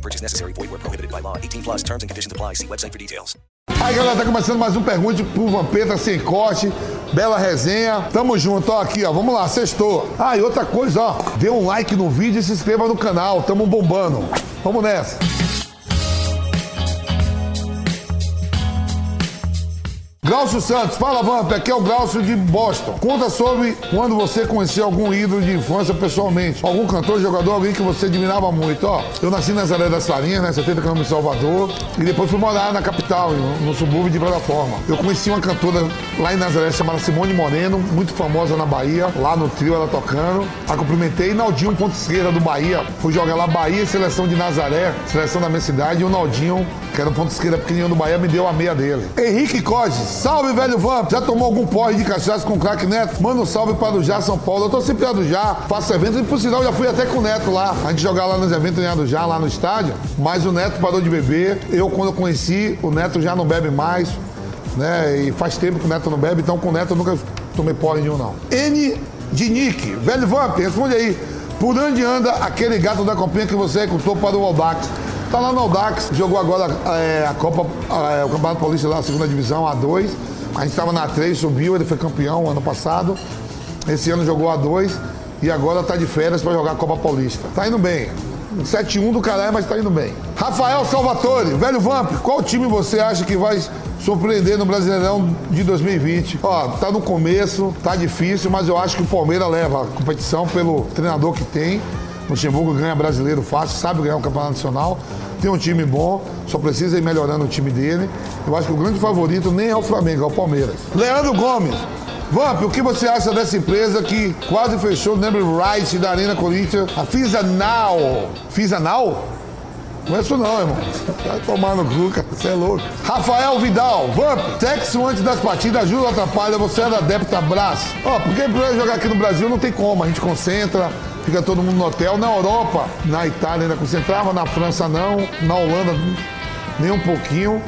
No purchase necessary. Void where prohibited by law. 18 plus terms and conditions apply. See website for details. Aí, galera, tá começando mais um Pergunte pro Vampeta Sem Corte. Bela resenha. Tamo junto, ó, aqui, ó. Vamos lá, sextou. Ah, e outra coisa, ó. Dê um like no vídeo e se inscreva no canal. Tamo bombando. Vamos nessa. Glaucio Santos, fala Vamp, aqui é o Glaucio de Boston. Conta sobre quando você conheceu algum ídolo de infância pessoalmente. Algum cantor, jogador, alguém que você admirava muito. Ó, eu nasci na Nazaré das Farinhas, né, 70 km de Salvador, e depois fui morar na capital, no, no subúrbio de plataforma. Eu conheci uma cantora lá em Nazaré chamada Simone Moreno, muito famosa na Bahia, lá no trio ela tocando. A cumprimentei, Naldinho, ponto esquerda do Bahia. Fui jogar lá Bahia e seleção de Nazaré, seleção da minha cidade, e o Naldinho, que era um ponto esquerda pequenininho do Bahia, me deu a meia dele. Henrique Coges, salve velho Vamp, já tomou algum porre de cachaça com craque Neto? Manda um salve para o Já São Paulo. Eu tô sempre do Já, faço eventos e por sinal já fui até com o Neto lá. A gente jogar lá nos eventos em Já, lá no estádio. Mas o Neto parou de beber. Eu, quando eu conheci, o Neto já não bebe mais. Né? E faz tempo que o Neto não bebe, então com o Neto eu nunca tomei porre nenhum, não. N de Nick, velho Vamp, responde aí. Por onde anda aquele gato da copinha que você recrutou para o Aldax? Tá lá no Aldax, jogou agora é, a Copa, é, o Campeonato Paulista lá, segunda divisão, A2. A gente estava na 3, subiu, ele foi campeão ano passado. Esse ano jogou A2 e agora tá de férias para jogar a Copa Paulista. Tá indo bem. Um 7-1 do caralho, mas tá indo bem. Rafael Salvatore, velho Vamp, qual time você acha que vai surpreender no Brasileirão de 2020? Ó, tá no começo, tá difícil, mas eu acho que o Palmeiras leva a competição pelo treinador que tem. Luxemburgo ganha brasileiro fácil, sabe ganhar o campeonato nacional, tem um time bom, só precisa ir melhorando o time dele. Eu acho que o grande favorito nem é o Flamengo, é o Palmeiras. Leandro Gomes. Vamp, o que você acha dessa empresa que quase fechou o Number Right da Arena Corinthians? A Fizanal. Fizanal? Conheço não, irmão. Vai tomar no cu, cara. Você é louco. Rafael Vidal, Vamp, sexo antes das partidas ajuda ou atrapalha? Você era adepto a braço. Ó, porque pra jogar aqui no Brasil não tem como. A gente concentra, fica todo mundo no hotel. Na Europa, na Itália ainda concentrava, na França não, na Holanda nem um pouquinho.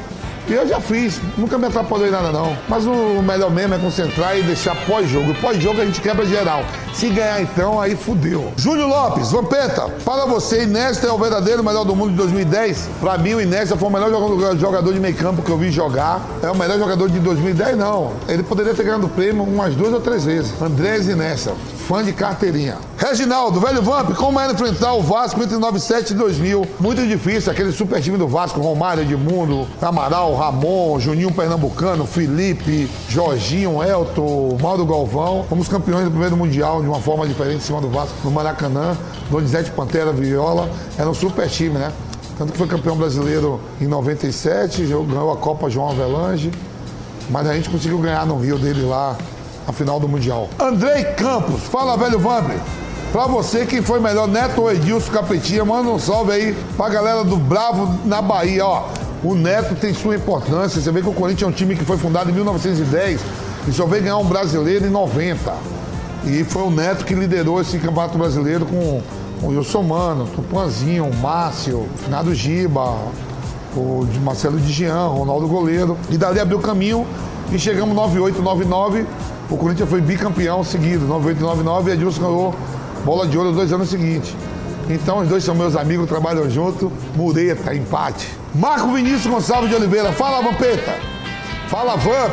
E eu já fiz, nunca me atrapalhou em nada não. Mas o melhor mesmo é concentrar e deixar pós-jogo. Pós-jogo a gente quebra geral. Se ganhar então, aí fudeu. Júlio Lopes, Vampeta, para você, Inesta é o verdadeiro melhor do mundo de 2010? Pra mim, o Inesta foi o melhor jogador de meio campo que eu vi jogar. É o melhor jogador de 2010, não. Ele poderia ter ganhado o prêmio umas duas ou três vezes. Andrés Inesta, fã de carteirinha. Reginaldo, velho Vamp, como era enfrentar o Vasco entre 97 e 2000? Muito difícil, aquele super time do Vasco, Romário, Edmundo, Amaral, Ramon, Juninho Pernambucano, Felipe, Jorginho, Elton, Mauro Galvão. Fomos campeões do primeiro Mundial de uma forma diferente em cima do Vasco no Maracanã. Donizete Pantera, Viola. Era um super time, né? Tanto que foi campeão brasileiro em 97, ganhou a Copa João Avelange. Mas a gente conseguiu ganhar no Rio dele lá, a final do Mundial. Andrei Campos, fala velho Vambre. Pra você, quem foi melhor, Neto ou Edilson Capetinha, manda um salve aí pra galera do Bravo na Bahia, ó. O Neto tem sua importância. Você vê que o Corinthians é um time que foi fundado em 1910 e só veio ganhar um brasileiro em 90. E foi o Neto que liderou esse campeonato brasileiro com o Wilson Mano, Tupanzinho, o Márcio, o Finado Giba, o Marcelo Digian, Ronaldo Goleiro. E dali abriu o caminho e chegamos 98, 99. O Corinthians foi bicampeão seguido, 98, 99 e Edilson ganhou bola de ouro dois anos seguintes. Então os dois são meus amigos, trabalham junto. Mureta, empate. Marco Vinícius Gonçalves de Oliveira, fala Vampeta. Fala Vamp.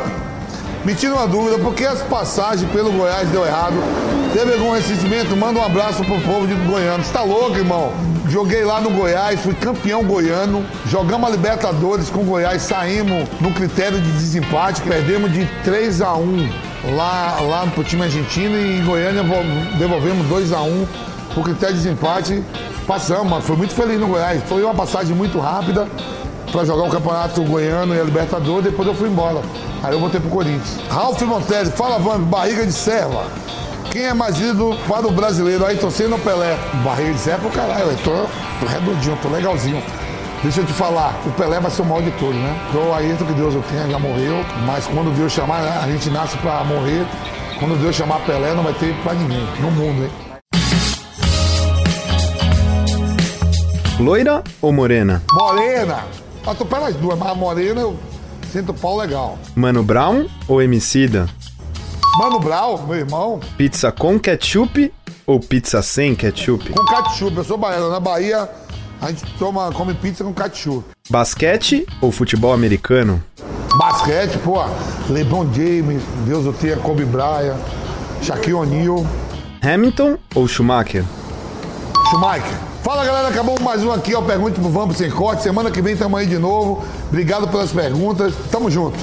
Me tira uma dúvida, por que as passagens pelo Goiás deu errado? Teve algum ressentimento? Manda um abraço pro povo de Goiânia. Você tá louco, irmão? Joguei lá no Goiás, fui campeão goiano. Jogamos a Libertadores com o Goiás, saímos no critério de desempate, perdemos de 3 a 1 lá, lá pro time argentino e em Goiânia devolvemos 2 a 1 por critério de desempate. Passamos, mas foi muito feliz no Goiás. Foi uma passagem muito rápida para jogar o Campeonato Goiano e a Libertadores, depois eu fui embora. Aí eu voltei pro Corinthians. Ralf Montelli, fala Vamp, barriga de serva. Quem é mais ídolo para o brasileiro? Aí torcendo o Pelé. Barriga de serva pro caralho, eu tô, tô redondinho, tô legalzinho. Deixa eu te falar, o Pelé vai ser o maior de todos, né? Então, aí que Deus o tenha, já morreu, mas quando Deus chamar, a gente nasce pra morrer. Quando Deus chamar Pelé, não vai ter pra ninguém, no mundo, hein? Loira ou morena? Morena! Eu tô pelas duas, mas a morena eu sinto pau legal. Mano Brown ou Emicida? Mano Brau, meu irmão, Pizza com ketchup ou pizza sem ketchup? com ketchup. Eu sou baiano. Na Bahia, a gente toma, come pizza com ketchup. Basquete ou futebol americano? Basquete, pô, LeBron James, Deus o tenha, Kobe Bryant, Shaquille O'Neal, Hamilton ou Schumacher? Schumacher. Fala galera, acabou mais um aqui, ó, Pergunte pro Vamos Sem Corte. Semana que vem tamo aí de novo. Obrigado pelas perguntas. Tamo junto.